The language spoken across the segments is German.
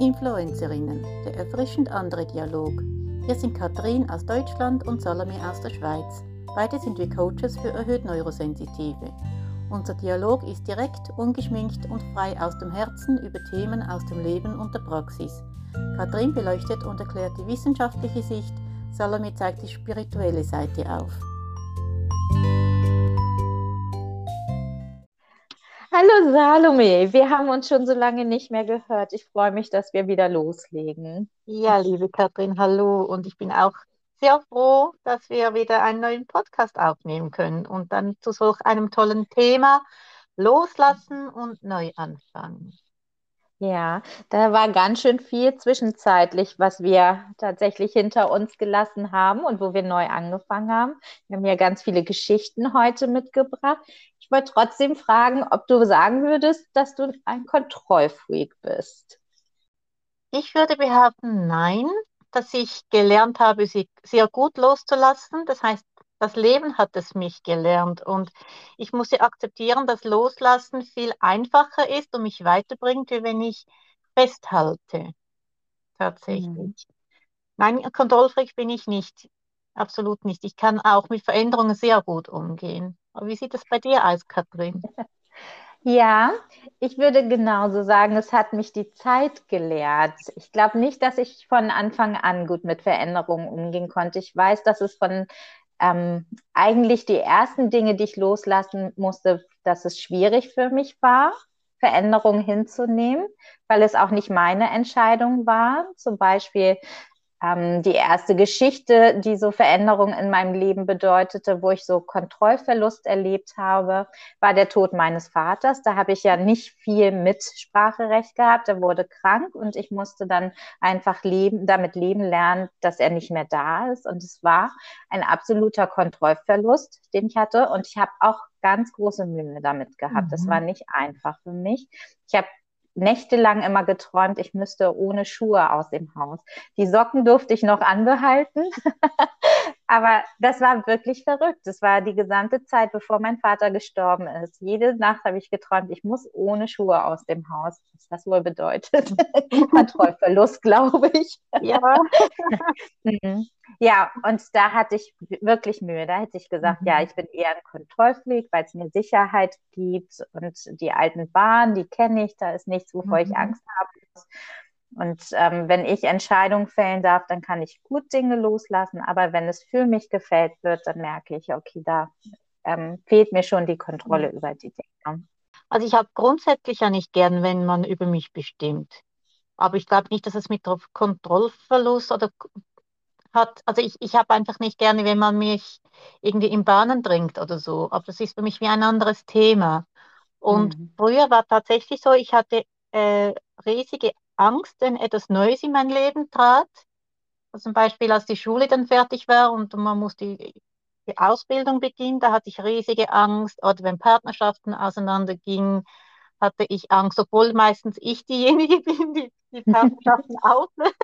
Influencerinnen, der erfrischend andere Dialog. Wir sind Katrin aus Deutschland und Salome aus der Schweiz. Beide sind wir Coaches für erhöht Neurosensitive. Unser Dialog ist direkt, ungeschminkt und frei aus dem Herzen über Themen aus dem Leben und der Praxis. Katrin beleuchtet und erklärt die wissenschaftliche Sicht, Salome zeigt die spirituelle Seite auf. Hallo Salome, wir haben uns schon so lange nicht mehr gehört. Ich freue mich, dass wir wieder loslegen. Ja, liebe Katrin, hallo. Und ich bin auch sehr froh, dass wir wieder einen neuen Podcast aufnehmen können und dann zu solch einem tollen Thema loslassen und neu anfangen. Ja, da war ganz schön viel zwischenzeitlich, was wir tatsächlich hinter uns gelassen haben und wo wir neu angefangen haben. Wir haben ja ganz viele Geschichten heute mitgebracht. Ich wollte trotzdem fragen, ob du sagen würdest, dass du ein Kontrollfreak bist. Ich würde behaupten, nein, dass ich gelernt habe, sie sehr gut loszulassen. Das heißt, das Leben hat es mich gelernt und ich musste akzeptieren, dass Loslassen viel einfacher ist und mich weiterbringt, wie wenn ich festhalte. Tatsächlich. Mhm. Nein, Kontrollfreak bin ich nicht. Absolut nicht. Ich kann auch mit Veränderungen sehr gut umgehen. Wie sieht es bei dir aus, Katrin? Ja, ich würde genauso sagen, es hat mich die Zeit gelehrt. Ich glaube nicht, dass ich von Anfang an gut mit Veränderungen umgehen konnte. Ich weiß, dass es von ähm, eigentlich die ersten Dinge, die ich loslassen musste, dass es schwierig für mich war, Veränderungen hinzunehmen, weil es auch nicht meine Entscheidung war. Zum Beispiel ähm, die erste Geschichte, die so Veränderung in meinem Leben bedeutete, wo ich so Kontrollverlust erlebt habe, war der Tod meines Vaters. Da habe ich ja nicht viel Mitspracherecht gehabt. Er wurde krank und ich musste dann einfach leben, damit leben lernen, dass er nicht mehr da ist. Und es war ein absoluter Kontrollverlust, den ich hatte. Und ich habe auch ganz große Mühe damit gehabt. Mhm. Das war nicht einfach für mich. Ich habe nächtelang immer geträumt, ich müsste ohne Schuhe aus dem Haus. Die Socken durfte ich noch anbehalten, aber das war wirklich verrückt. Das war die gesamte Zeit, bevor mein Vater gestorben ist. Jede Nacht habe ich geträumt, ich muss ohne Schuhe aus dem Haus. Was das wohl bedeutet? Kontrollverlust, glaube ich. Ja. mhm. Ja, und da hatte ich wirklich Mühe. Da hätte ich gesagt, mhm. ja, ich bin eher ein Kontrollfreak, weil es mir Sicherheit gibt und die alten Bahnen, die kenne ich, da ist nichts, wovor mhm. ich Angst haben muss. Und ähm, wenn ich Entscheidungen fällen darf, dann kann ich gut Dinge loslassen. Aber wenn es für mich gefällt wird, dann merke ich, okay, da ähm, fehlt mir schon die Kontrolle mhm. über die Dinge. Also ich habe grundsätzlich ja nicht gern, wenn man über mich bestimmt. Aber ich glaube nicht, dass es mit Kontrollverlust oder hat, also ich, ich habe einfach nicht gerne, wenn man mich irgendwie in Bahnen drängt oder so. Aber das ist für mich wie ein anderes Thema. Und mhm. früher war tatsächlich so, ich hatte äh, riesige Angst, wenn etwas Neues in mein Leben trat. Also zum Beispiel, als die Schule dann fertig war und man musste die, die Ausbildung beginnen, da hatte ich riesige Angst. Oder wenn Partnerschaften auseinandergingen, hatte ich Angst, obwohl meistens ich diejenige bin, die die Partnerschaften auslöst.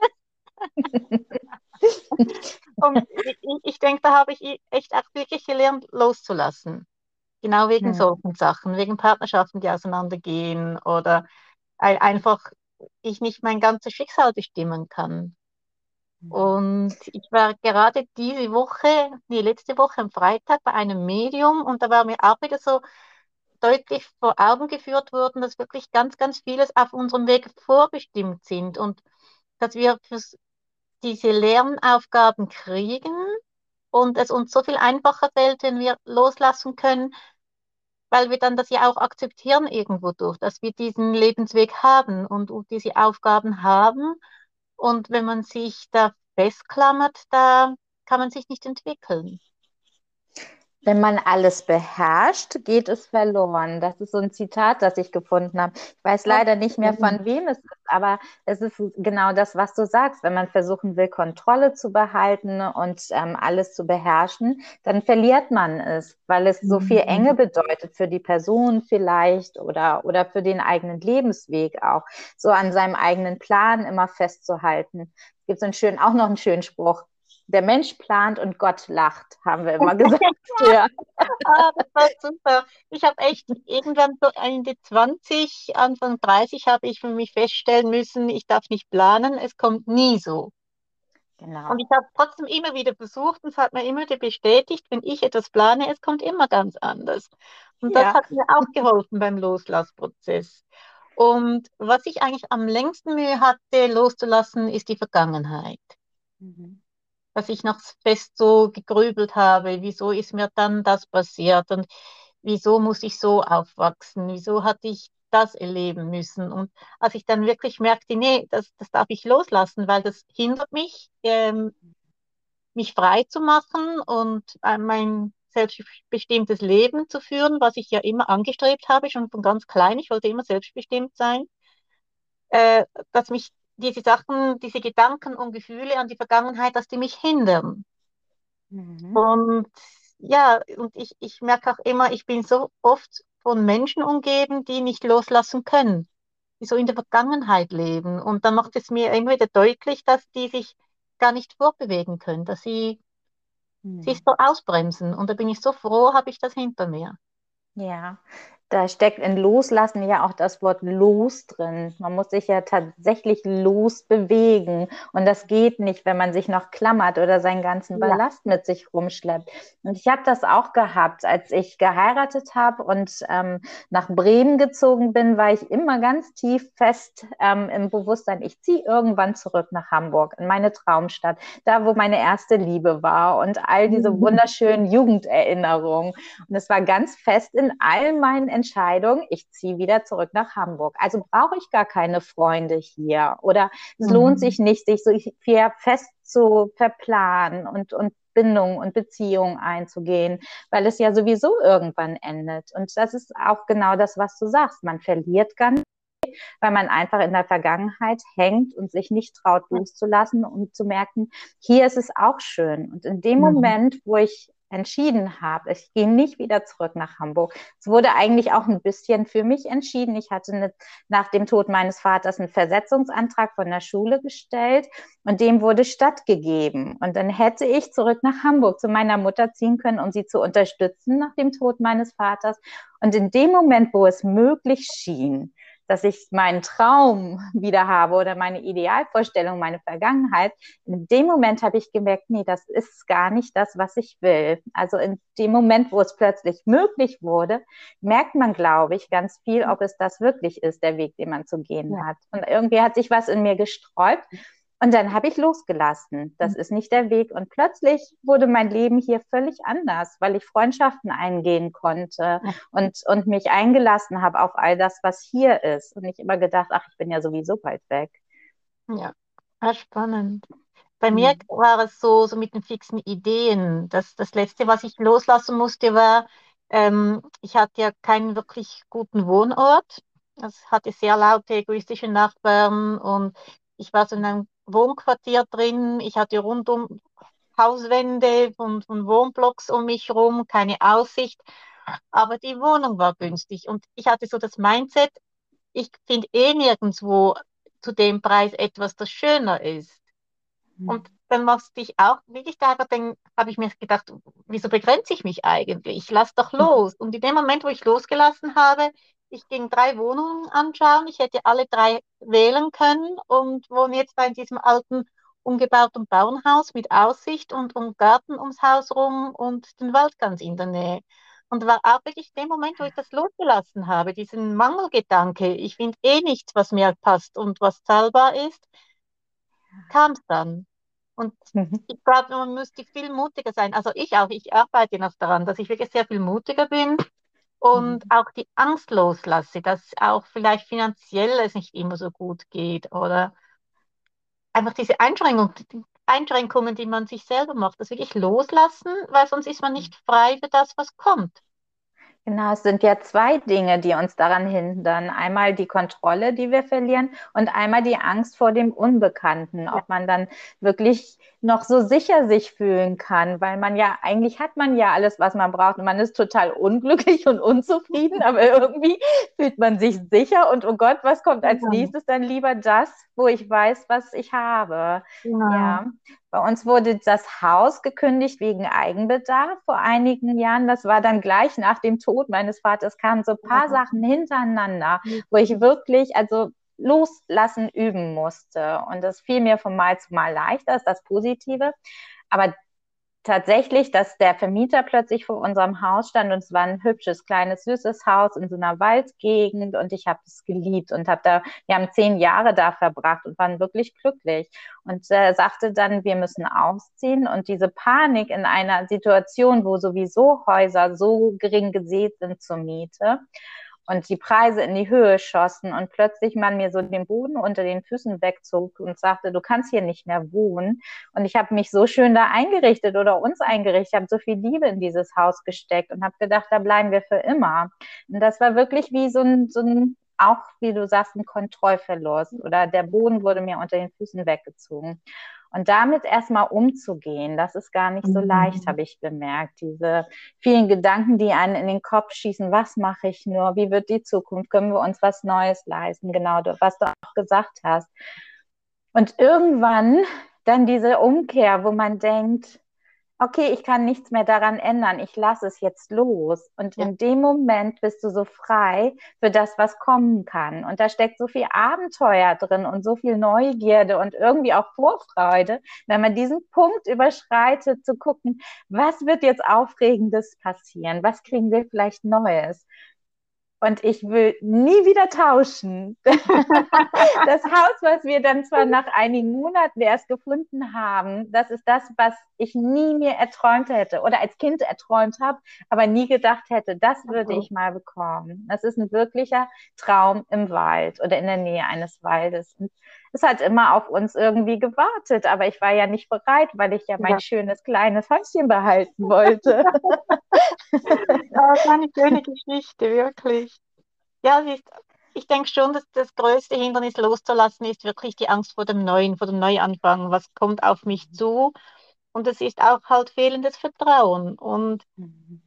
Und ich, ich denke, da habe ich echt auch wirklich gelernt, loszulassen. Genau wegen ja. solchen Sachen, wegen Partnerschaften, die auseinandergehen oder einfach ich nicht mein ganzes Schicksal bestimmen kann. Und ich war gerade diese Woche, die letzte Woche am Freitag bei einem Medium und da war mir auch wieder so deutlich vor Augen geführt worden, dass wirklich ganz, ganz vieles auf unserem Weg vorbestimmt sind und dass wir diese Lernaufgaben kriegen und es uns so viel einfacher fällt, wenn wir loslassen können, weil wir dann das ja auch akzeptieren irgendwo durch, dass wir diesen Lebensweg haben und, diese Aufgaben haben. Und wenn man sich da festklammert, da kann man sich nicht entwickeln. Wenn man alles beherrscht, geht es verloren. Das ist so ein Zitat, das ich gefunden habe. Ich weiß leider nicht mehr, von wem es ist, aber es ist genau das, was du sagst. Wenn man versuchen will, Kontrolle zu behalten und ähm, alles zu beherrschen, dann verliert man es, weil es so viel mhm. Enge bedeutet für die Person vielleicht oder, oder für den eigenen Lebensweg auch, so an seinem eigenen Plan immer festzuhalten. Es gibt so einen schönen, auch noch einen schönen Spruch der Mensch plant und Gott lacht, haben wir immer gesagt. ja. ah, das war super. Ich habe echt irgendwann so Ende 20, Anfang 30 habe ich für mich feststellen müssen, ich darf nicht planen, es kommt nie so. Genau. Und ich habe trotzdem immer wieder versucht und es hat mir immer wieder bestätigt, wenn ich etwas plane, es kommt immer ganz anders. Und das ja. hat mir auch geholfen beim Loslassprozess. Und was ich eigentlich am längsten Mühe hatte, loszulassen, ist die Vergangenheit. Mhm. Dass ich noch fest so gegrübelt habe, wieso ist mir dann das passiert und wieso muss ich so aufwachsen, wieso hatte ich das erleben müssen. Und als ich dann wirklich merkte, nee, das, das darf ich loslassen, weil das hindert mich, ähm, mich frei zu machen und äh, mein selbstbestimmtes Leben zu führen, was ich ja immer angestrebt habe, schon von ganz klein. Ich wollte immer selbstbestimmt sein. Äh, dass mich diese Sachen, diese Gedanken und Gefühle an die Vergangenheit, dass die mich hindern. Mhm. Und ja, und ich, ich merke auch immer, ich bin so oft von Menschen umgeben, die nicht loslassen können, die so in der Vergangenheit leben. Und dann macht es mir immer wieder deutlich, dass die sich gar nicht vorbewegen können, dass sie hm. sich so ausbremsen. Und da bin ich so froh, habe ich das hinter mir. Ja, da steckt in Loslassen ja auch das Wort los drin. Man muss sich ja tatsächlich losbewegen. Und das geht nicht, wenn man sich noch klammert oder seinen ganzen Ballast ja. mit sich rumschleppt. Und ich habe das auch gehabt, als ich geheiratet habe und ähm, nach Bremen gezogen bin, war ich immer ganz tief fest ähm, im Bewusstsein, ich ziehe irgendwann zurück nach Hamburg, in meine Traumstadt, da wo meine erste Liebe war und all diese mhm. wunderschönen Jugenderinnerungen. Und es war ganz fest in all meinen Entscheidung, ich ziehe wieder zurück nach Hamburg. Also brauche ich gar keine Freunde hier oder es mhm. lohnt sich nicht, sich so viel fest zu verplanen und, und Bindungen und Beziehungen einzugehen, weil es ja sowieso irgendwann endet. Und das ist auch genau das, was du sagst. Man verliert ganz weil man einfach in der Vergangenheit hängt und sich nicht traut loszulassen und zu merken, hier ist es auch schön. Und in dem mhm. Moment, wo ich entschieden habe, ich gehe nicht wieder zurück nach Hamburg. Es wurde eigentlich auch ein bisschen für mich entschieden. Ich hatte eine, nach dem Tod meines Vaters einen Versetzungsantrag von der Schule gestellt und dem wurde stattgegeben. Und dann hätte ich zurück nach Hamburg zu meiner Mutter ziehen können, um sie zu unterstützen nach dem Tod meines Vaters. Und in dem Moment, wo es möglich schien, dass ich meinen Traum wieder habe oder meine Idealvorstellung, meine Vergangenheit. In dem Moment habe ich gemerkt, nee, das ist gar nicht das, was ich will. Also in dem Moment, wo es plötzlich möglich wurde, merkt man, glaube ich, ganz viel, ob es das wirklich ist, der Weg, den man zu gehen ja. hat. Und irgendwie hat sich was in mir gesträubt. Und dann habe ich losgelassen. Das mhm. ist nicht der Weg. Und plötzlich wurde mein Leben hier völlig anders, weil ich Freundschaften eingehen konnte und, und mich eingelassen habe auf all das, was hier ist. Und nicht immer gedacht, ach, ich bin ja sowieso bald weg. Ja, war spannend. Bei mhm. mir war es so, so mit den fixen Ideen. Das, das Letzte, was ich loslassen musste, war, ähm, ich hatte ja keinen wirklich guten Wohnort. Es hatte sehr laute, egoistische Nachbarn und ich war so in einem Wohnquartier drin. Ich hatte rundum Hauswände von, von Wohnblocks um mich herum, keine Aussicht. Aber die Wohnung war günstig und ich hatte so das Mindset, ich finde eh nirgendwo zu dem Preis etwas, das schöner ist. Mhm. Und dann musste ich auch wirklich da, dann habe ich mir gedacht, wieso begrenze ich mich eigentlich? Ich lass doch hm. los. Und in dem Moment, wo ich losgelassen habe, ich ging drei Wohnungen anschauen. Ich hätte alle drei wählen können und wohne jetzt in diesem alten, umgebauten Bauernhaus mit Aussicht und, und Garten ums Haus rum und den Wald ganz in der Nähe. Und war auch wirklich dem Moment, wo ich das losgelassen habe, diesen Mangelgedanke, ich finde eh nichts, was mir passt und was zahlbar ist, kam es dann. Und mhm. ich glaube, man müsste viel mutiger sein. Also ich auch, ich arbeite noch daran, dass ich wirklich sehr viel mutiger bin und mhm. auch die Angst loslasse, dass auch vielleicht finanziell es nicht immer so gut geht oder einfach diese Einschränkung, die Einschränkungen, die man sich selber macht, das wirklich loslassen, weil sonst ist man nicht frei für das, was kommt. Genau, es sind ja zwei Dinge, die uns daran hindern. Einmal die Kontrolle, die wir verlieren und einmal die Angst vor dem Unbekannten, ob man dann wirklich noch so sicher sich fühlen kann, weil man ja, eigentlich hat man ja alles, was man braucht und man ist total unglücklich und unzufrieden, aber irgendwie fühlt man sich sicher und oh Gott, was kommt als nächstes? Dann lieber das, wo ich weiß, was ich habe. Ja. ja. Bei uns wurde das Haus gekündigt wegen Eigenbedarf vor einigen Jahren. Das war dann gleich nach dem Tod meines Vaters, kamen so ein paar ja. Sachen hintereinander, wo ich wirklich, also loslassen üben musste. Und das fiel mir von Mal zu Mal leichter, ist das Positive. Aber tatsächlich, dass der Vermieter plötzlich vor unserem Haus stand und es war ein hübsches, kleines, süßes Haus in so einer Waldgegend und ich habe es geliebt und habe da, wir haben zehn Jahre da verbracht und waren wirklich glücklich. Und er sagte dann, wir müssen ausziehen und diese Panik in einer Situation, wo sowieso Häuser so gering gesät sind zur Miete, und die Preise in die Höhe schossen und plötzlich man mir so den Boden unter den Füßen wegzog und sagte, du kannst hier nicht mehr wohnen. Und ich habe mich so schön da eingerichtet oder uns eingerichtet, habe so viel Liebe in dieses Haus gesteckt und habe gedacht, da bleiben wir für immer. Und das war wirklich wie so ein, so ein auch wie du sagst, ein Kontrollverlust oder der Boden wurde mir unter den Füßen weggezogen. Und damit erstmal umzugehen, das ist gar nicht so mhm. leicht, habe ich bemerkt. Diese vielen Gedanken, die einen in den Kopf schießen, was mache ich nur, wie wird die Zukunft, können wir uns was Neues leisten, genau, was du auch gesagt hast. Und irgendwann dann diese Umkehr, wo man denkt, okay, ich kann nichts mehr daran ändern, ich lasse es jetzt los. Und ja. in dem Moment bist du so frei für das, was kommen kann. Und da steckt so viel Abenteuer drin und so viel Neugierde und irgendwie auch Vorfreude, wenn man diesen Punkt überschreitet, zu gucken, was wird jetzt Aufregendes passieren? Was kriegen wir vielleicht Neues? Und ich will nie wieder tauschen. das Haus, was wir dann zwar nach einigen Monaten erst gefunden haben, das ist das, was ich nie mir erträumt hätte oder als Kind erträumt habe, aber nie gedacht hätte, das würde ich mal bekommen. Das ist ein wirklicher Traum im Wald oder in der Nähe eines Waldes. Und es hat immer auf uns irgendwie gewartet, aber ich war ja nicht bereit, weil ich ja mein ja. schönes kleines Häuschen behalten wollte. das war eine schöne Geschichte, wirklich. Ja, ist, ich denke schon, dass das größte Hindernis loszulassen ist wirklich die Angst vor dem Neuen, vor dem Neuanfang. Was kommt auf mich zu? Und es ist auch halt fehlendes Vertrauen. Und mhm.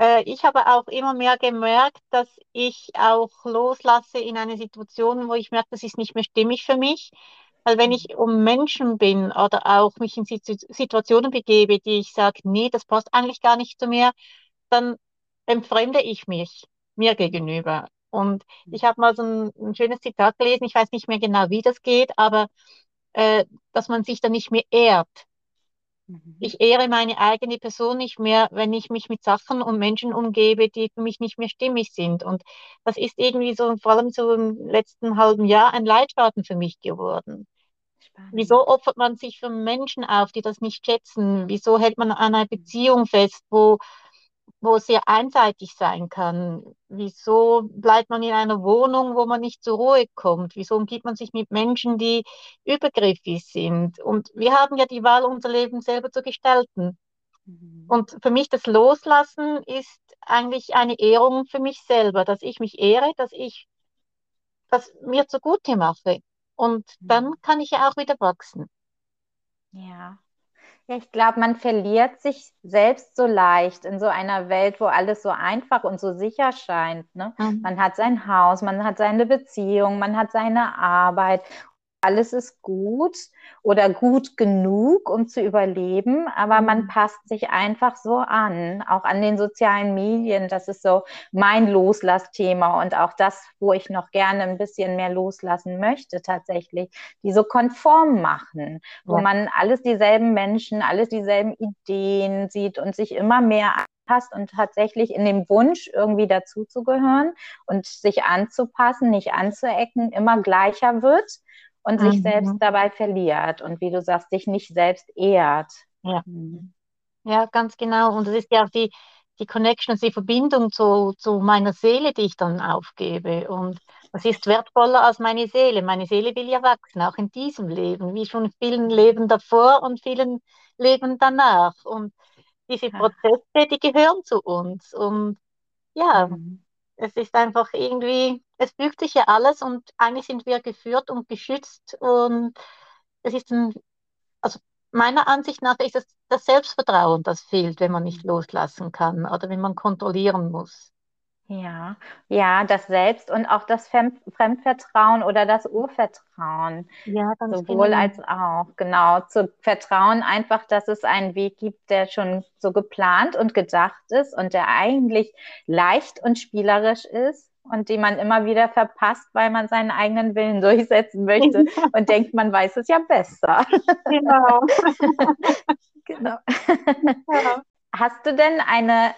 Äh, ich habe auch immer mehr gemerkt, dass ich auch loslasse in eine Situation, wo ich merke, das ist nicht mehr stimmig für mich. Weil wenn ich um Menschen bin oder auch mich in Situationen begebe, die ich sage, nee, das passt eigentlich gar nicht zu mir, dann entfremde ich mich mir gegenüber. Und ich habe mal so ein, ein, schönes Zitat gelesen, ich weiß nicht mehr genau, wie das geht, aber äh, dass man sich dann nicht mehr ehrt. Mhm. Ich ehre meine eigene Person nicht mehr, wenn ich mich mit Sachen und Menschen umgebe, die für mich nicht mehr stimmig sind. Und das ist irgendwie so, vor allem so im letzten halben Jahr, ein Leitfaden für mich geworden. Spannend. Wieso opfert man sich für Menschen auf, die das nicht schätzen? Wieso hält man an einer Beziehung fest, wo, wo es sehr einseitig sein kann? Wieso bleibt man in einer Wohnung, wo man nicht zur Ruhe kommt? Wieso umgibt man sich mit Menschen, die übergriffig sind? Und wir haben ja die Wahl, unser Leben selber zu gestalten. Mhm. Und für mich das Loslassen ist eigentlich eine Ehrung für mich selber, dass ich mich ehre, dass ich das mir zugute mache. Und mhm. dann kann ich ja auch wieder wachsen. Ja, ja, ich glaube, man verliert sich selbst so leicht in so einer Welt, wo alles so einfach und so sicher scheint. Ne? Mhm. Man hat sein Haus, man hat seine Beziehung, man hat seine Arbeit alles ist gut oder gut genug, um zu überleben, aber man mhm. passt sich einfach so an, auch an den sozialen Medien. Das ist so mein Loslassthema und auch das, wo ich noch gerne ein bisschen mehr loslassen möchte, tatsächlich, die so konform machen, wo ja. man alles dieselben Menschen, alles dieselben Ideen sieht und sich immer mehr passt und tatsächlich in dem Wunsch, irgendwie dazuzugehören und sich anzupassen, nicht anzuecken, immer gleicher wird und sich mhm. selbst dabei verliert und wie du sagst, sich nicht selbst ehrt. Ja, mhm. ja ganz genau. Und das ist ja auch die, die Connection, die Verbindung zu, zu meiner Seele, die ich dann aufgebe. Und das ist wertvoller als meine Seele. Meine Seele will ja wachsen, auch in diesem Leben, wie schon vielen Leben davor und vielen Leben danach. Und diese Prozesse, die gehören zu uns. Und ja, mhm. Es ist einfach irgendwie es fügt sich ja alles und eigentlich sind wir geführt und geschützt und es ist ein, also meiner Ansicht nach ist es das Selbstvertrauen, das fehlt, wenn man nicht loslassen kann oder wenn man kontrollieren muss. Ja, ja, das Selbst und auch das Fem Fremdvertrauen oder das Urvertrauen. Ja, ganz Sowohl genau. als auch, genau, zu vertrauen einfach, dass es einen Weg gibt, der schon so geplant und gedacht ist und der eigentlich leicht und spielerisch ist und den man immer wieder verpasst, weil man seinen eigenen Willen durchsetzen möchte und denkt, man weiß es ja besser. Genau. Genau. Ja. Hast du denn eine,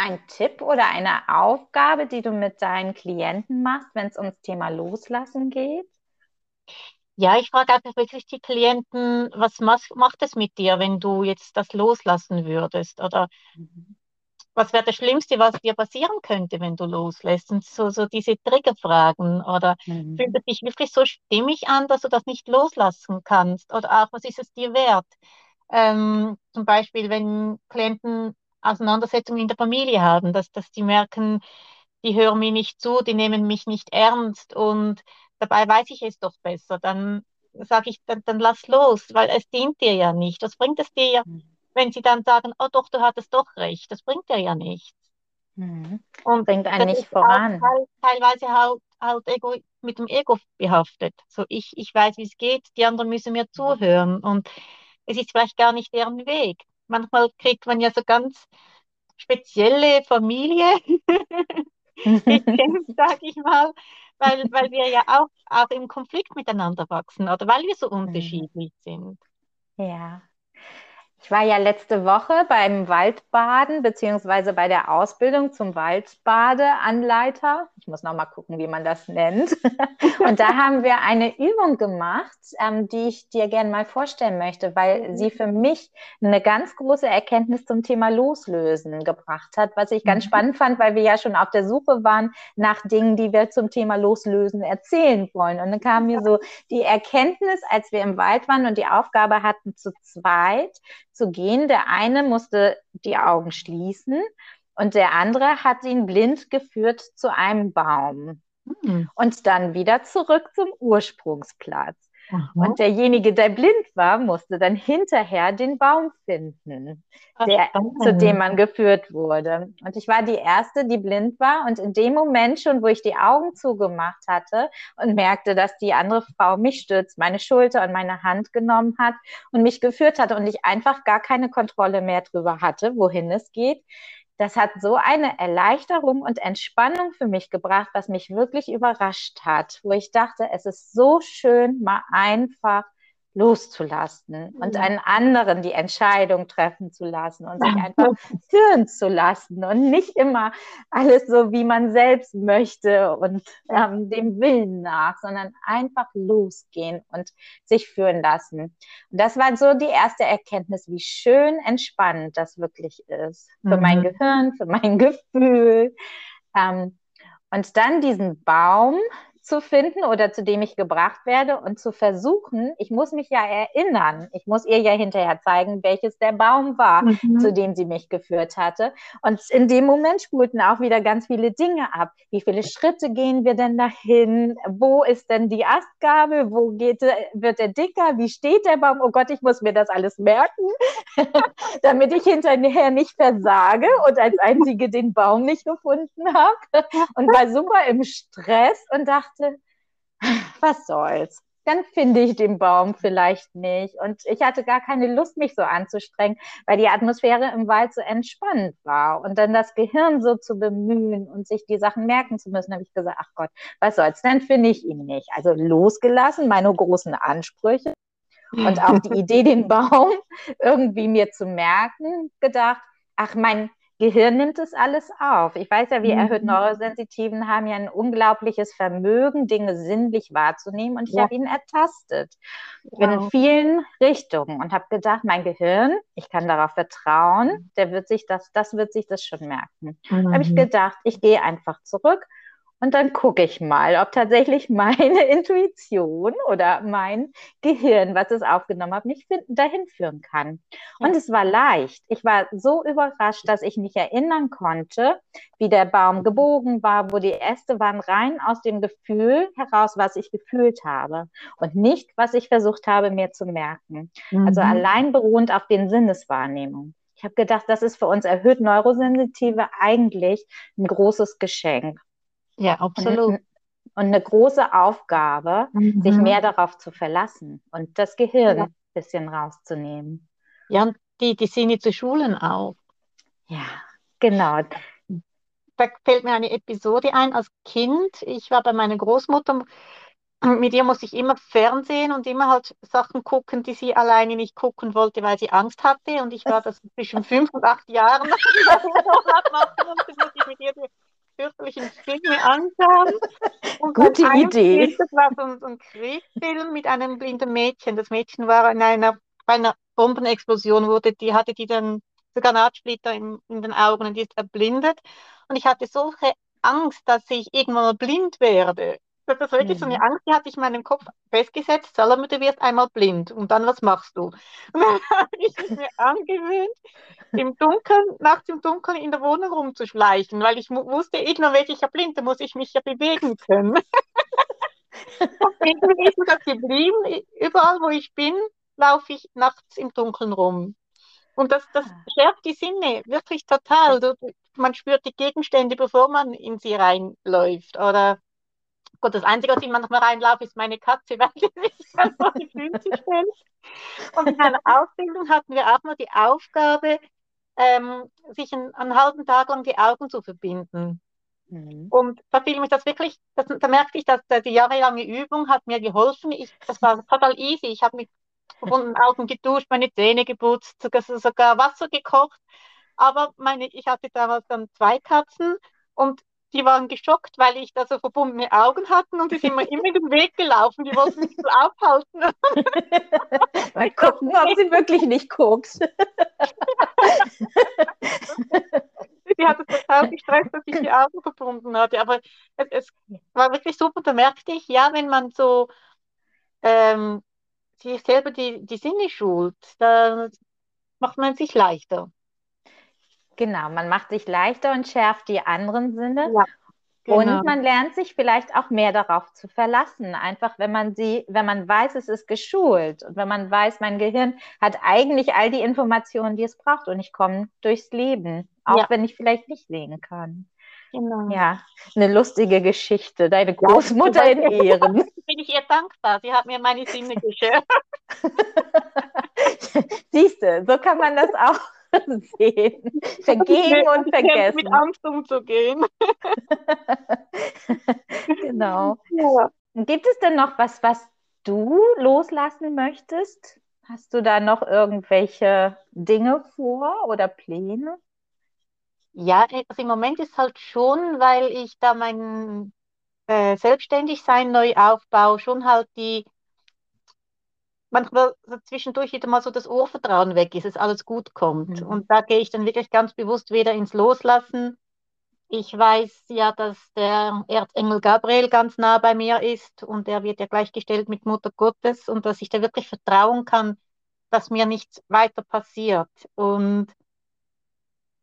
einen Tipp oder eine Aufgabe, die du mit deinen Klienten machst, wenn es ums Thema Loslassen geht? Ja, ich frage einfach wirklich die Klienten, was macht es mit dir, wenn du jetzt das loslassen würdest? Oder Mhm. was wäre das Schlimmste, was dir passieren könnte, wenn du loslässt? Und so, so diese Triggerfragen. Oder fühlt Mhm. es sich wirklich so stimmig an, dass du das nicht loslassen kannst? Oder auch, was ist es dir wert? Ähm, zum Beispiel, wenn Klienten Auseinandersetzungen in der Familie haben, dass, dass die merken, die hören mir nicht zu, die nehmen mich nicht ernst und dabei weiß ich es doch besser, dann sage ich, dann, dann lass los, weil es dient dir ja nicht. Was bringt es dir, wenn sie dann sagen, oh doch, du hattest doch recht, das bringt dir ja nichts. Mhm. Und Bringt einen nicht voran. teil, teilweise halt, halt Ego, mit dem Ego behaftet. So, ich, ich weiß, wie es geht, die anderen müssen mir zuhören und es ist vielleicht gar nicht deren Weg. Manchmal kriegt man ja so ganz spezielle Familie sage ich mal, weil, weil wir ja auch, auch im Konflikt miteinander wachsen oder weil wir so unterschiedlich sind. Ja. Ich war ja letzte Woche beim Waldbaden beziehungsweise bei der Ausbildung zum Waldbadeanleiter. Ich muss noch mal gucken, wie man das nennt. Und da haben wir eine Übung gemacht, ähm, die ich dir gerne mal vorstellen möchte, weil sie für mich eine ganz große Erkenntnis zum Thema Loslösen gebracht hat, was ich ganz Mhm. spannend fand, weil wir ja schon auf der Suche waren nach Dingen, die wir zum Thema Loslösen erzählen wollen. Und dann kam mir so die Erkenntnis, als wir im Wald waren und die Aufgabe hatten, zu zweit zu gehen. Der eine musste die Augen schließen und der andere hat ihn blind geführt zu einem Baum Hm. und dann wieder zurück zum Ursprungsplatz. Aha. Und derjenige, der blind war, musste dann hinterher den Baum finden, Ah, der, spannend. zu dem man geführt wurde. Und ich war die Erste, die blind war. Und in dem Moment schon, wo ich die Augen zugemacht hatte und merkte, dass die andere Frau mich stützt, meine Schulter und meine Hand genommen hat und mich geführt hatte und ich einfach gar keine Kontrolle mehr drüber hatte, wohin es geht, das hat so eine Erleichterung und Entspannung für mich gebracht, was mich wirklich überrascht hat, wo ich dachte, es ist so schön, mal einfach loszulassen und Mhm. einen anderen die Entscheidung treffen zu lassen und sich einfach führen zu lassen und nicht immer alles so, wie man selbst möchte und ähm, dem Willen nach, sondern einfach losgehen und sich führen lassen. Und das war so die erste Erkenntnis, wie schön entspannend das wirklich ist für mein Mhm. Gehirn, für mein Gefühl. Ähm, und dann diesen Baum zu finden oder zu dem ich gebracht werde und zu versuchen, ich muss mich ja erinnern, ich muss ihr ja hinterher zeigen, welches der Baum war, Mhm. zu dem sie mich geführt hatte. Und in dem Moment spulten auch wieder ganz viele Dinge ab. Wie viele Schritte gehen wir denn dahin? Wo ist denn die Astgabel? Wo geht, wird er dicker? Wie steht der Baum? Oh Gott, ich muss mir das alles merken, damit ich hinterher nicht versage und als einzige den Baum nicht gefunden habe. Und war super im Stress und dachte, was soll's? Dann finde ich den Baum vielleicht nicht. Und ich hatte gar keine Lust, mich so anzustrengen, weil die Atmosphäre im Wald so entspannt war. Und dann das Gehirn so zu bemühen und sich die Sachen merken zu müssen, habe ich gesagt, ach Gott, was soll's, dann finde ich ihn nicht. Also losgelassen, meine großen Ansprüche und auch die Idee, den Baum irgendwie mir zu merken, gedacht, ach, mein Gehirn nimmt es alles auf. Ich weiß ja, wir Mhm. erhöht Neurosensitiven haben ja ein unglaubliches Vermögen, Dinge sinnlich wahrzunehmen und ich Ja. habe ihn ertastet Ja. in vielen Richtungen und habe gedacht, mein Gehirn, ich kann darauf vertrauen, der wird sich das, das wird sich das schon merken. Da habe ich Mhm. gedacht, ich gehe einfach zurück Und dann gucke ich mal, ob tatsächlich meine Intuition oder mein Gehirn, was es aufgenommen hat, mich dahin führen kann. Und es war leicht. Ich war so überrascht, dass ich mich erinnern konnte, wie der Baum gebogen war, wo die Äste waren, rein aus dem Gefühl heraus, was ich gefühlt habe und nicht, was ich versucht habe, mir zu merken. Also mhm. Also allein beruhend auf den Sinneswahrnehmungen. Ich habe gedacht, das ist für uns erhöht Neurosensitive eigentlich ein großes Geschenk. Ja, absolut. Und, eine große Aufgabe, mhm. sich mehr darauf zu verlassen und das Gehirn ja. ein bisschen rauszunehmen. Ja, und die, die Sinne zu schulen auch. Ja, genau. Da fällt mir eine Episode ein als Kind. Ich war bei meiner Großmutter mit ihr musste ich immer Fernsehen und immer halt Sachen gucken, die sie alleine nicht gucken wollte, weil sie Angst hatte. Und ich war das zwischen fünf und acht Jahren. und dann musste ich mit ihr fürchterlichen Filme anschauen. Und Gute Idee. Das war so, so ein Kriegsfilm mit einem blinden Mädchen. Das Mädchen war in einer, bei einer Bombenexplosion, wurde, die hatte die dann so Granatsplitter in, in den Augen und die ist erblindet. Und ich hatte solche Angst, dass ich irgendwann mal blind werde das war wirklich so eine mhm. Angst, die hatte ich in meinem Kopf festgesetzt. Salome, du wirst einmal blind und dann was machst du? Und dann habe ich mir angewöhnt, im Dunkeln, nachts im Dunkeln in der Wohnung rumzuschleichen, weil ich wusste, irgendwann werde ich ja blind, da muss ich mich ja bewegen können. irgendwie ist das geblieben. Überall, wo ich bin, laufe ich nachts im Dunkeln rum. Und das, das ah. schärft die Sinne wirklich total. Man spürt die Gegenstände, bevor man in sie reinläuft. Oder Gut, das Einzige, was ich manchmal reinlaufe, ist meine Katze, weil die sich dann vor die Füße stellt. Und in meiner Ausbildung hatten wir auch nur die Aufgabe, ähm, sich einen, einen, halben Tag lang die Augen zu verbinden. Mhm. Und da fiel mich das wirklich, das, da merkte ich, dass die jahrelange Übung hat mir geholfen. Ich, das war total easy. Ich habe mich verbunden Augen geduscht, meine Zähne geputzt, sogar, sogar Wasser gekocht. Aber meine, ich hatte damals dann zwei Katzen und die waren geschockt, weil ich da so verbundene Augen hatte und die sind mir immer den Weg gelaufen. Die wollten mich so aufhalten. Mal gucken, ob sie wirklich nicht guckt. sie hat es total gestresst, dass ich die Augen verbunden hatte. Aber es, es war wirklich super. Da merkte ich, ja, wenn man so ähm, sich selber die, die Sinne schult, dann macht man sich leichter. Genau, man macht sich leichter und schärft die anderen Sinne. Ja, genau. Und man lernt sich vielleicht auch mehr darauf zu verlassen. Einfach, wenn man sie, wenn man weiß, es ist geschult und wenn man weiß, mein Gehirn hat eigentlich all die Informationen, die es braucht und ich komme durchs Leben, auch ja. wenn ich vielleicht nicht sehen kann. Genau. Ja, eine lustige Geschichte. Deine Großmutter ja, in Ehren. Bin ich ihr dankbar. Sie hat mir meine Sinne geschert. Siehst du, so kann man das auch sehen. Vergeben und vergessen. Mit Angst umzugehen. genau. Ja. Gibt es denn noch was, was du loslassen möchtest? Hast du da noch irgendwelche Dinge vor oder Pläne? Ja, also im Moment ist halt schon, weil ich da mein äh, Selbstständigsein neu aufbaue, schon halt die manchmal zwischendurch wieder mal so das Urvertrauen weg ist, dass alles gut kommt. Mhm. Und da gehe ich dann wirklich ganz bewusst wieder ins Loslassen. Ich weiß ja, dass der Erzengel Gabriel ganz nah bei mir ist und er wird ja gleichgestellt mit Mutter Gottes und dass ich da wirklich vertrauen kann, dass mir nichts weiter passiert. Und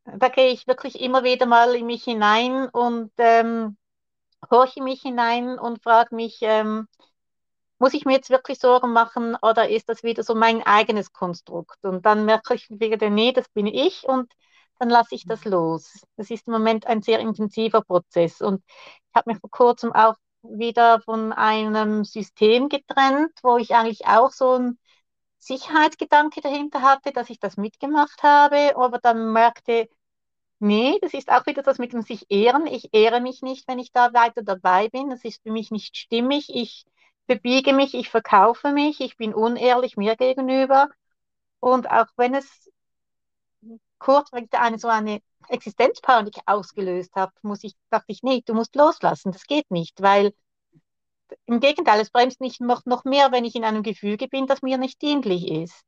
da gehe ich wirklich immer wieder mal in mich hinein und ähm, horche mich hinein und frage mich, ähm, muss ich mir jetzt wirklich Sorgen machen oder ist das wieder so mein eigenes Konstrukt? Und dann merke ich wieder, nee, das bin ich und dann lasse ich das los. Das ist im Moment ein sehr intensiver Prozess und ich habe mich vor kurzem auch wieder von einem System getrennt, wo ich eigentlich auch so ein Sicherheitsgedanke dahinter hatte, dass ich das mitgemacht habe, aber dann merkte, nee, das ist auch wieder das mit dem sich ehren. Ich ehre mich nicht, wenn ich da weiter dabei bin. Das ist für mich nicht stimmig. Ich verbiege mich, ich verkaufe mich, ich bin unehrlich mir gegenüber. Und auch wenn es kurzfristig eine so eine Existenzpanik ausgelöst hat, muss ich, dachte ich, nee, du musst loslassen, das geht nicht, weil im Gegenteil, es bremst mich noch, noch mehr, wenn ich in einem Gefüge bin, das mir nicht dienlich ist.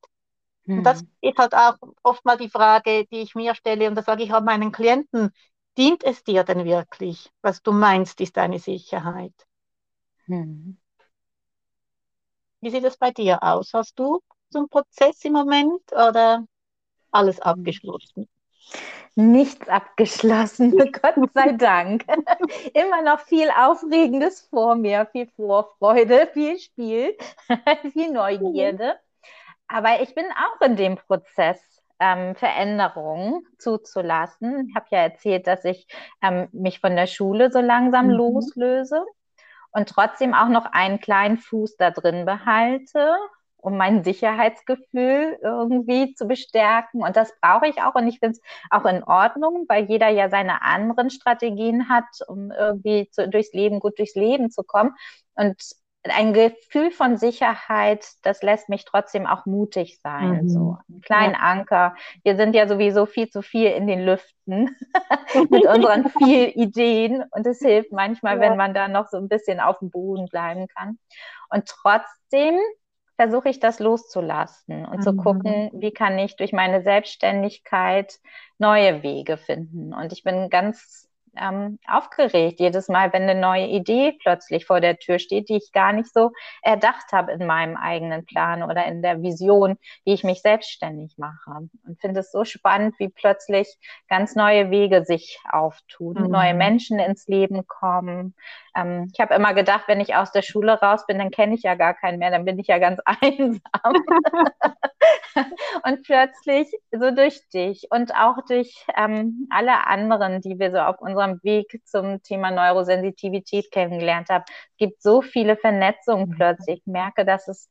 Hm. Und das hm. ist halt auch oft mal die Frage, die ich mir stelle, und das sage ich auch meinen Klienten, dient es dir denn wirklich, was du meinst, ist deine Sicherheit? Hm. Wie sieht es bei dir aus? Hast du so einen Prozess im Moment oder alles abgeschlossen? Nichts abgeschlossen, Gott sei Dank. Immer noch viel Aufregendes vor mir, viel Vorfreude, viel Spiel, viel Neugierde. Aber ich bin auch in dem Prozess, ähm, Veränderungen zuzulassen. Ich habe ja erzählt, dass ich ähm, mich von der Schule so langsam Mhm. loslöse und trotzdem auch noch einen kleinen Fuß da drin behalte, um mein Sicherheitsgefühl irgendwie zu bestärken. Und das brauche ich auch. Und ich finde es auch in Ordnung, weil jeder ja seine anderen Strategien hat, um irgendwie zu, durchs Leben, gut durchs Leben zu kommen. Und ein Gefühl von Sicherheit, das lässt mich trotzdem auch mutig sein. Mhm. So einen kleinen Anker. Wir sind ja sowieso viel zu viel in den Lüften mit unseren vielen Ideen. Und es hilft manchmal, Ja. wenn man da noch so ein bisschen auf dem Boden bleiben kann. Und trotzdem versuche ich das loszulassen und zu Mhm. gucken, wie kann ich durch meine Selbstständigkeit neue Wege finden. Und ich bin ganz ähm, aufgeregt jedes Mal, wenn eine neue Idee plötzlich vor der Tür steht, die ich gar nicht so erdacht habe in meinem eigenen Plan oder in der Vision, wie ich mich selbstständig mache. Und finde es so spannend, wie plötzlich ganz neue Wege sich auftun, Mhm. neue Menschen ins Leben kommen. Ähm, ich habe immer gedacht, wenn ich aus der Schule raus bin, dann kenne ich ja gar keinen mehr, dann bin ich ja ganz einsam. und plötzlich so durch dich und auch durch ähm, alle anderen, die wir so auf unserem Weg zum Thema Neurosensitivität kennengelernt haben, es gibt so viele Vernetzungen Mhm. plötzlich. Ich merke, dass es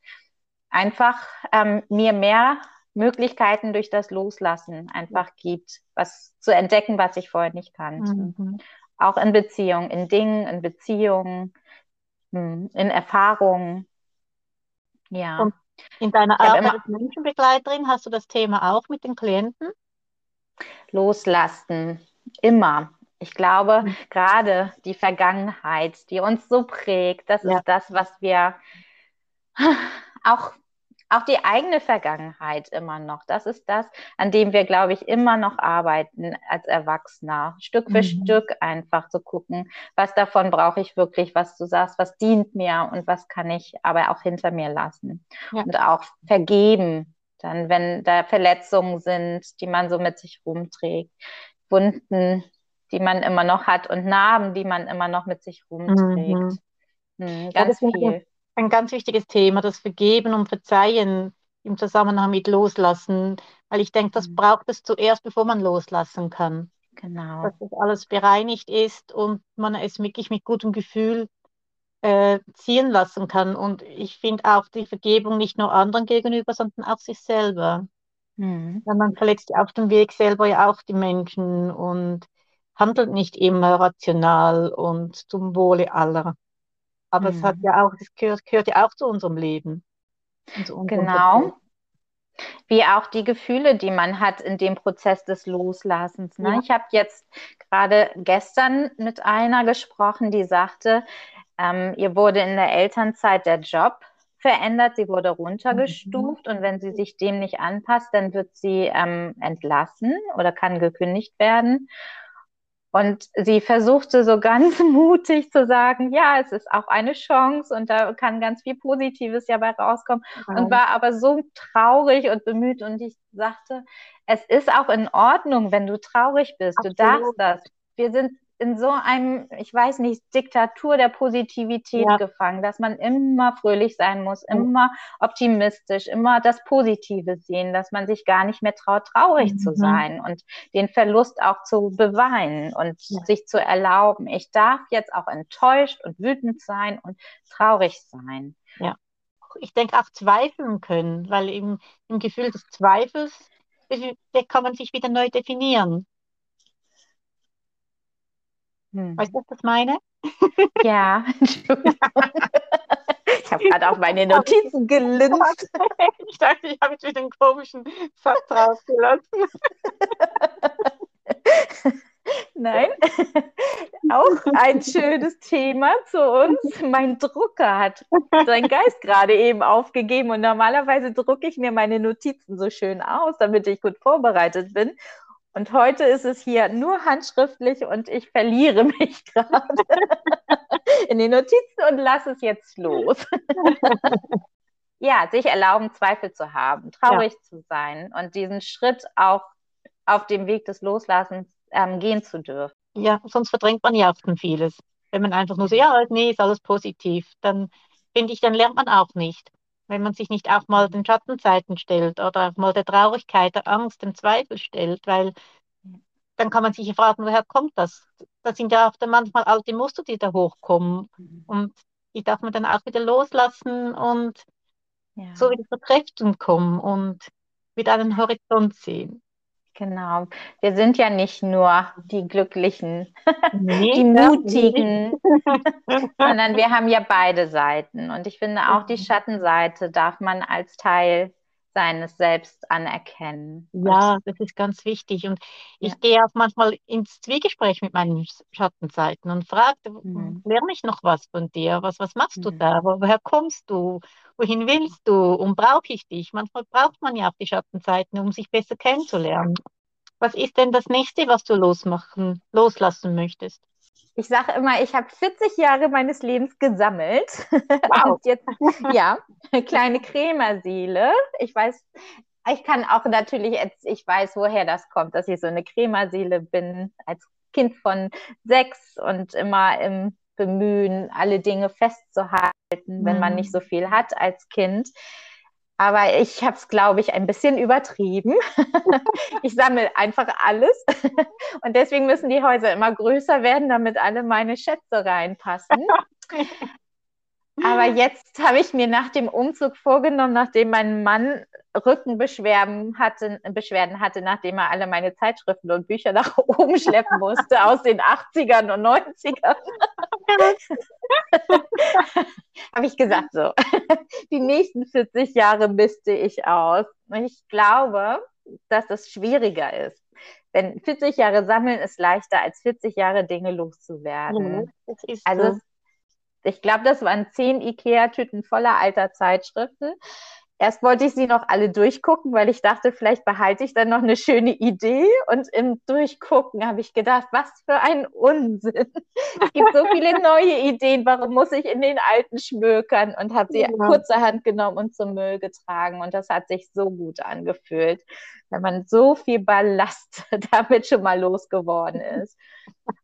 einfach ähm, mir mehr Möglichkeiten durch das Loslassen einfach gibt, was zu entdecken, was ich vorher nicht kannte. Mhm. Auch in Beziehungen, in Dingen, in Beziehungen, hm, in Erfahrungen. Ja. Und In deiner Arbeit immer- als Menschenbegleiterin hast du das Thema auch mit den Klienten? loslassen. Immer. Ich glaube, Mhm. gerade die Vergangenheit, die uns so prägt, das Ja. ist das, was wir auch, auch die eigene Vergangenheit immer noch, das ist das, an dem wir, glaube ich, immer noch arbeiten als Erwachsener. Stück für Mhm. Stück einfach zu gucken, was davon brauche ich wirklich, was du sagst, was dient mir und was kann ich aber auch hinter mir lassen. Ja. Und auch vergeben, dann, wenn da Verletzungen sind, die man so mit sich rumträgt, Wunden, die man immer noch hat und Narben, die man immer noch mit sich rumträgt. Hm, Ja, ganz ich viel. ein ganz wichtiges Thema, das Vergeben und Verzeihen im Zusammenhang mit Loslassen, weil ich denke, das Mhm. braucht es zuerst, bevor man loslassen kann. Genau. Dass das alles bereinigt ist und man es wirklich mit gutem Gefühl äh, ziehen lassen kann. Und ich finde auch die Vergebung nicht nur anderen gegenüber, sondern auch sich selber. Hm. Weil man verletzt ja auf dem Weg selber ja auch die Menschen und handelt nicht immer rational und zum Wohle aller. Aber es hat Mhm. ja auch, es gehört, gehört ja auch zu unserem Leben. zu unserem Genau. Prozess. Wie auch die Gefühle, die man hat in dem Prozess des Loslassens. Ne? Ja. Ich habe jetzt gerade gestern mit einer gesprochen, die sagte, ähm, ihr wurde in der Elternzeit der Job verändert, sie wurde runtergestuft und wenn sie sich dem nicht anpasst, dann wird sie ähm, entlassen oder kann gekündigt werden. Und sie versuchte so ganz mutig zu sagen, ja, es ist auch eine Chance und da kann ganz viel Positives ja bei rauskommen und war aber so traurig und bemüht und ich sagte, es ist auch in Ordnung, wenn du traurig bist, du Absolut. darfst das. Wir sind in so einem, ich weiß nicht, Diktatur der Positivität Ja. gefangen, dass man immer fröhlich sein muss, Ja. immer optimistisch, immer das Positive sehen, dass man sich gar nicht mehr traut, traurig zu Mhm. sein und den Verlust auch zu beweinen und Ja. sich zu erlauben, ich darf jetzt auch enttäuscht und wütend sein und traurig sein. ich denke auch zweifeln können, weil im, im Gefühl des Zweifels kann man sich wieder neu definieren. Hm. Weißt du, was ich meine? Ja. Ich habe gerade auf meine Notizen gelinst. Ich dachte, ich habe jetzt wieder einen komischen Satz rausgelassen. Nein, auch ein schönes Thema zu uns. Mein Drucker hat seinen Geist gerade eben aufgegeben und normalerweise drucke ich mir meine Notizen so schön aus, damit ich gut vorbereitet bin. Und heute ist es hier nur handschriftlich und ich verliere mich gerade in den Notizen und lasse es jetzt los. ja, sich erlauben, Zweifel zu haben, traurig ja. zu sein und diesen Schritt auch auf dem Weg des Loslassens ähm, gehen zu dürfen. Ja, sonst verdrängt man ja auch vieles. Wenn man einfach nur so, ja, nee, ist alles positiv, dann finde ich, dann lernt man auch nicht. Wenn man sich nicht auch mal den Schattenzeiten stellt oder auch mal der Traurigkeit, der Angst, dem Zweifel stellt, weil dann kann man sich fragen, woher kommt das? Das sind ja auch dann manchmal alte Muster, die da hochkommen. Mhm. Und die darf man dann auch wieder loslassen und ja. so wieder zur Kräften kommen und wieder einen Horizont sehen. Genau. Wir sind ja nicht nur die Glücklichen, nee, die Mutigen, sondern wir haben ja beide Seiten. Und ich finde auch die. Schattenseite darf man als Teil seines Selbst anerkennen. Ja, das ist ganz wichtig. Und ich ja. gehe auch manchmal ins Zwiegespräch mit meinen Schattenseiten und frage, mhm. lerne ich noch was von dir? Was, was machst mhm. du da? Woher kommst du? Wohin willst du? Und brauche ich dich? Manchmal braucht man ja auch die Schattenseiten, um sich besser kennenzulernen. Was ist denn das nächste, was du losmachen, loslassen möchtest? Ich sage immer, ich habe 40 Jahre meines Lebens gesammelt. Wow. Und jetzt, ja, kleine Krämerseele. Ich weiß, ich kann auch natürlich, jetzt, ich weiß, woher das kommt, dass ich so eine Krämerseele bin, als Kind von sechs und immer im Bemühen, alle Dinge festzuhalten, wenn man nicht mhm. so viel hat als Kind. Aber ich habe es, glaube ich, ein bisschen übertrieben. ich sammle einfach alles. Und deswegen müssen die Häuser immer größer werden, damit alle meine Schätze reinpassen. Aber jetzt habe ich mir nach dem Umzug vorgenommen, nachdem mein Mann Rückenbeschwerden hatte, Beschwerden hatte, nachdem er alle meine Zeitschriften und Bücher nach oben schleppen musste aus den 80ern und 90ern. habe ich gesagt, so, die nächsten 40 Jahre misste ich aus. Und ich glaube, dass das schwieriger ist. Denn 40 Jahre sammeln ist leichter, als 40 Jahre Dinge loszuwerden. Ja, also so. Ich glaube, das waren zehn Ikea-Tüten voller alter Zeitschriften. Erst wollte ich sie noch alle durchgucken, weil ich dachte, vielleicht behalte ich dann noch eine schöne Idee. Und im Durchgucken habe ich gedacht, was für ein Unsinn. Es gibt so viele neue Ideen. Warum muss ich in den alten schmökern? Und habe sie ja. kurzerhand genommen und zum Müll getragen. Und das hat sich so gut angefühlt wenn man so viel Ballast damit schon mal losgeworden ist.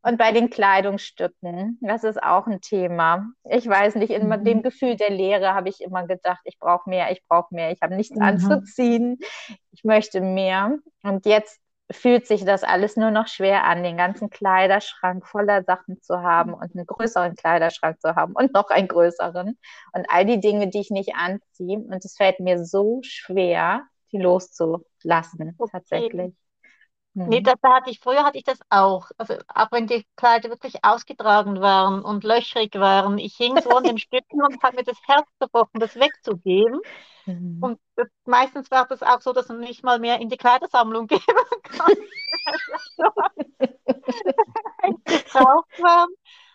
Und bei den Kleidungsstücken, das ist auch ein Thema. Ich weiß nicht, in mhm. dem Gefühl der Leere habe ich immer gedacht, ich brauche mehr, ich brauche mehr, ich habe nichts mhm. anzuziehen, ich möchte mehr. Und jetzt fühlt sich das alles nur noch schwer an, den ganzen Kleiderschrank voller Sachen zu haben und einen größeren Kleiderschrank zu haben und noch einen größeren und all die Dinge, die ich nicht anziehe. Und es fällt mir so schwer, die loszulassen, okay. tatsächlich. Mhm. Nee, da, da, hatte ich, früher hatte ich das auch. Also auch wenn die Kleider wirklich ausgetragen waren und löchrig waren. Ich hing so an den Stücken und hat mir das Herz gebrochen, das wegzugeben. Mhm. Und das, meistens war das auch so, dass man nicht mal mehr in die Kleidersammlung geben kann. gebraucht waren.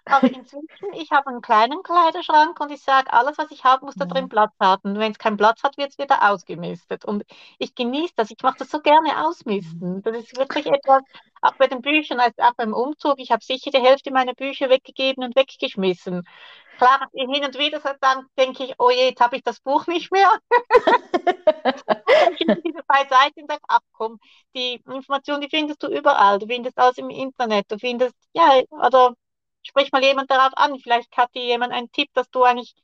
Aber inzwischen, ich habe einen kleinen Kleiderschrank und ich sage, alles, was ich habe, muss da drin Platz haben. Wenn es keinen Platz hat, wird es wieder ausgemistet. Und ich genieße das. Ich mache das so gerne ausmisten. Das ist wirklich etwas, auch bei den Büchern, als auch beim Umzug. Ich habe sicher die Hälfte meiner Bücher weggegeben und weggeschmissen. Klar, hin und wieder dann denke ich, oh je, jetzt habe ich das Buch nicht mehr. diese beiseite und sage, ach komm, die Information, die findest du überall. Du findest alles im Internet. Du findest, ja, oder sprich mal jemand darauf an. Vielleicht hat dir jemand einen Tipp, dass du eigentlich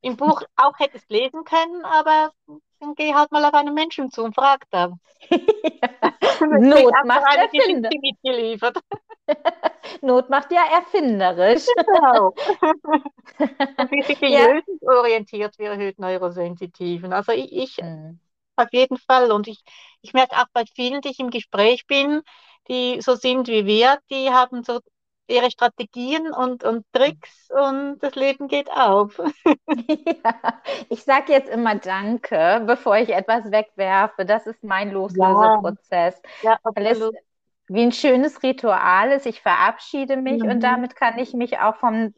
im Buch auch hättest lesen können, aber dann geh halt mal auf einen Menschen zu und frag da. Not macht erfinderisch. Not macht ja erfinderisch. Genau. und wir sind ja. lösungsorientiert, wir erhöht Neurosensitiven. Also ich, ich mhm. auf jeden Fall. Und ich, ich merke auch bei vielen, die ich im Gespräch bin, die so sind wie wir, die haben so ihre Strategien und, und Tricks und das Leben geht auf. ja, ich sage jetzt immer Danke, bevor ich etwas wegwerfe. Das ist mein Loslöseprozess. Ja, ja absolut. Wie ein schönes Ritual ist. Ich verabschiede mich mhm. und damit kann ich mich auch vom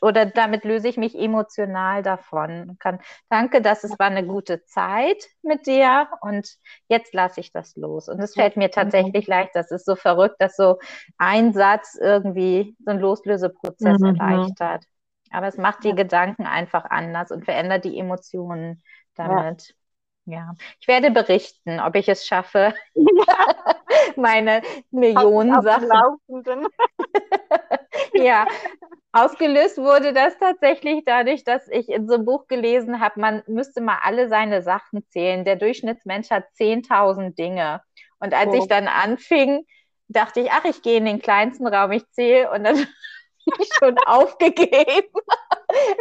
oder damit löse ich mich emotional davon. Kann, danke, dass es war eine gute Zeit mit dir und jetzt lasse ich das los. Und es fällt mir tatsächlich leicht. Das ist so verrückt, dass so ein Satz irgendwie so einen Loslöseprozess mhm. erleichtert. Aber es macht die Gedanken einfach anders und verändert die Emotionen damit. Ja. Ja, ich werde berichten, ob ich es schaffe, meine Millionen Sachen. ja, ausgelöst wurde das tatsächlich dadurch, dass ich in so einem Buch gelesen habe, man müsste mal alle seine Sachen zählen. Der Durchschnittsmensch hat 10.000 Dinge. Und als oh. ich dann anfing, dachte ich, ach, ich gehe in den kleinsten Raum, ich zähle und dann schon aufgegeben.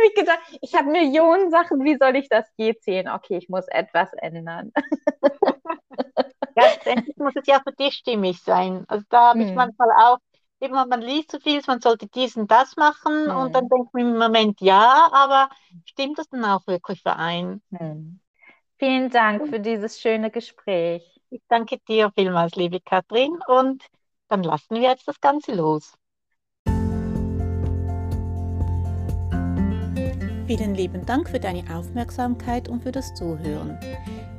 ich gedacht, ich habe Millionen Sachen, wie soll ich das je zählen? Okay, ich muss etwas ändern. Letztendlich muss es ja für dich stimmig sein. Also da habe hm. ich manchmal auch, immer man liest so viel, man sollte dies und das machen hm. und dann denkt man im Moment ja, aber stimmt das dann auch wirklich für einen? Hm. Vielen Dank für dieses schöne Gespräch. Ich danke dir vielmals, liebe Katrin, und dann lassen wir jetzt das Ganze los. Vielen lieben Dank für deine Aufmerksamkeit und für das Zuhören.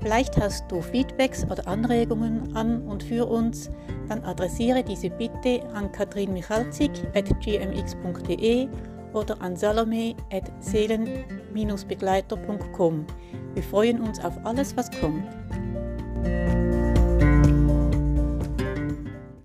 Vielleicht hast du Feedbacks oder Anregungen an und für uns, dann adressiere diese bitte an Katrin Michalzig at gmx.de oder an salome at seelen-begleiter.com. Wir freuen uns auf alles, was kommt.